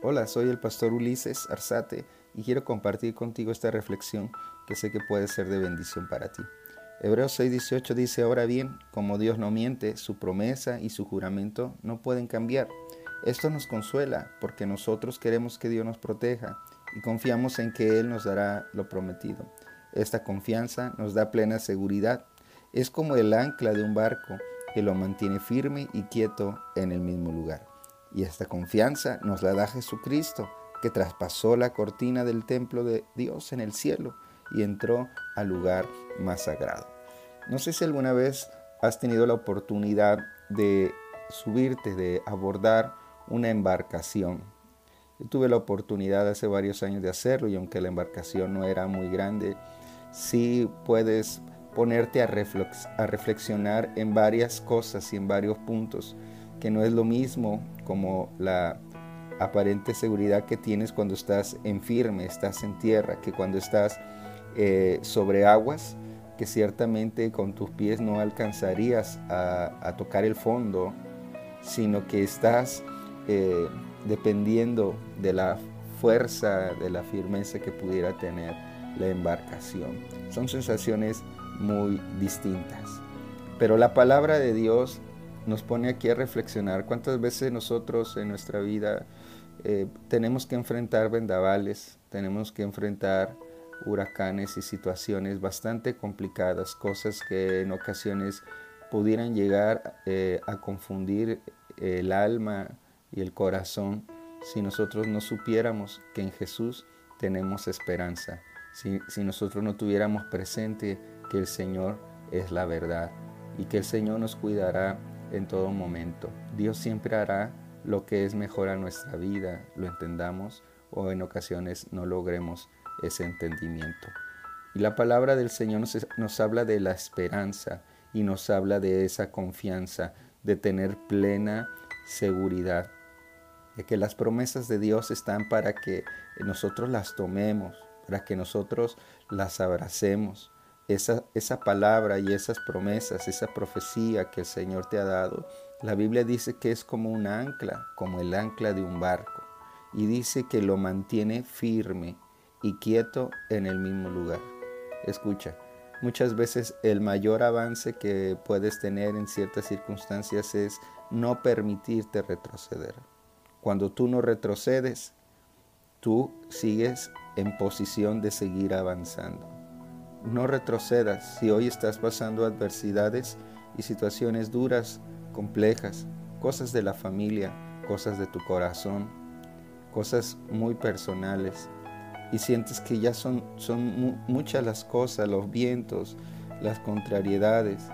Hola, soy el pastor Ulises Arzate y quiero compartir contigo esta reflexión que sé que puede ser de bendición para ti. Hebreos 6:18 dice, ahora bien, como Dios no miente, su promesa y su juramento no pueden cambiar. Esto nos consuela porque nosotros queremos que Dios nos proteja y confiamos en que Él nos dará lo prometido. Esta confianza nos da plena seguridad. Es como el ancla de un barco que lo mantiene firme y quieto en el mismo lugar. Y esta confianza nos la da Jesucristo, que traspasó la cortina del templo de Dios en el cielo y entró al lugar más sagrado. No sé si alguna vez has tenido la oportunidad de subirte, de abordar una embarcación. Yo tuve la oportunidad hace varios años de hacerlo y aunque la embarcación no era muy grande, sí puedes ponerte a, reflexionar en varias cosas y en varios puntos, que no es lo mismo como la aparente seguridad que tienes cuando estás en firme, estás en tierra, que cuando estás eh, sobre aguas, que ciertamente con tus pies no alcanzarías a, tocar el fondo, sino que estás eh, dependiendo de la fuerza, de la firmeza que pudiera tener la embarcación. Son sensaciones muy distintas. Pero la palabra de Dios nos pone aquí a reflexionar cuántas veces nosotros en nuestra vida eh, tenemos que enfrentar vendavales, tenemos que enfrentar huracanes y situaciones bastante complicadas, cosas que en ocasiones pudieran llegar eh, a confundir el alma y el corazón si nosotros no supiéramos que en Jesús tenemos esperanza, si, si nosotros no tuviéramos presente que el Señor es la verdad y que el Señor nos cuidará en todo momento. Dios siempre hará lo que es mejor a nuestra vida, lo entendamos o en ocasiones no logremos ese entendimiento. Y la palabra del Señor nos, nos habla de la esperanza y nos habla de esa confianza, de tener plena seguridad, de que las promesas de Dios están para que nosotros las tomemos, para que nosotros las abracemos, esa, esa palabra y esas promesas, esa profecía que el Señor te ha dado, la Biblia dice que es como un ancla, como el ancla de un barco, y dice que lo mantiene firme y quieto en el mismo lugar. Escucha, muchas veces el mayor avance que puedes tener en ciertas circunstancias es no permitirte retroceder. Cuando tú no retrocedes, tú sigues en posición de seguir avanzando. No retrocedas si hoy estás pasando adversidades y situaciones duras, complejas, cosas de la familia, cosas de tu corazón, cosas muy personales y sientes que ya son, son muchas las cosas, los vientos, las contrariedades.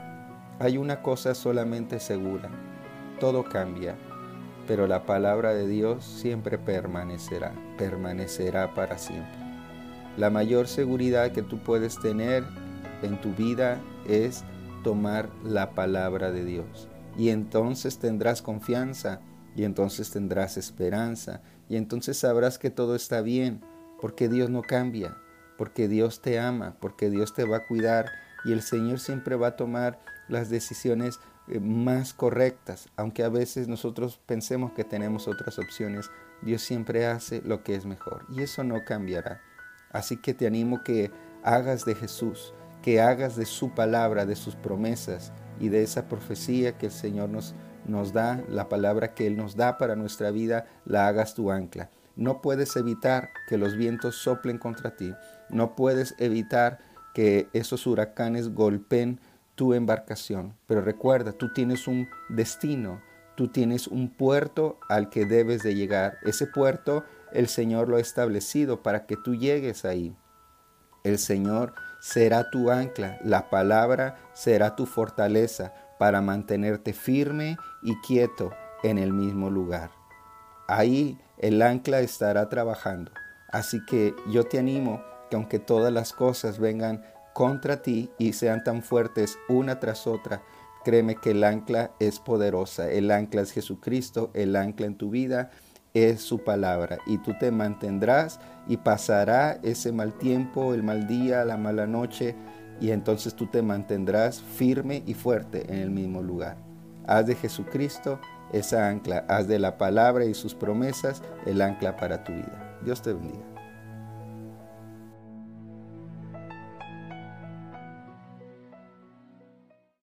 Hay una cosa solamente segura, todo cambia, pero la palabra de Dios siempre permanecerá, permanecerá para siempre. La mayor seguridad que tú puedes tener en tu vida es tomar la palabra de Dios. Y entonces tendrás confianza, y entonces tendrás esperanza, y entonces sabrás que todo está bien, porque Dios no cambia, porque Dios te ama, porque Dios te va a cuidar, y el Señor siempre va a tomar las decisiones eh, más correctas, aunque a veces nosotros pensemos que tenemos otras opciones, Dios siempre hace lo que es mejor, y eso no cambiará. Así que te animo que hagas de Jesús, que hagas de su palabra, de sus promesas y de esa profecía que el Señor nos, nos da, la palabra que Él nos da para nuestra vida, la hagas tu ancla. No puedes evitar que los vientos soplen contra ti. No puedes evitar que esos huracanes golpeen tu embarcación. Pero recuerda, tú tienes un destino, tú tienes un puerto al que debes de llegar. Ese puerto el Señor lo ha establecido para que tú llegues ahí. El Señor será tu ancla, la palabra será tu fortaleza para mantenerte firme y quieto en el mismo lugar. Ahí el ancla estará trabajando. Así que yo te animo que aunque todas las cosas vengan contra ti y sean tan fuertes una tras otra, créeme que el ancla es poderosa. El ancla es Jesucristo, el ancla en tu vida es su palabra y tú te mantendrás y pasará ese mal tiempo, el mal día, la mala noche y entonces tú te mantendrás firme y fuerte en el mismo lugar. Haz de Jesucristo esa ancla. Haz de la palabra y sus promesas el ancla para tu vida. Dios te bendiga.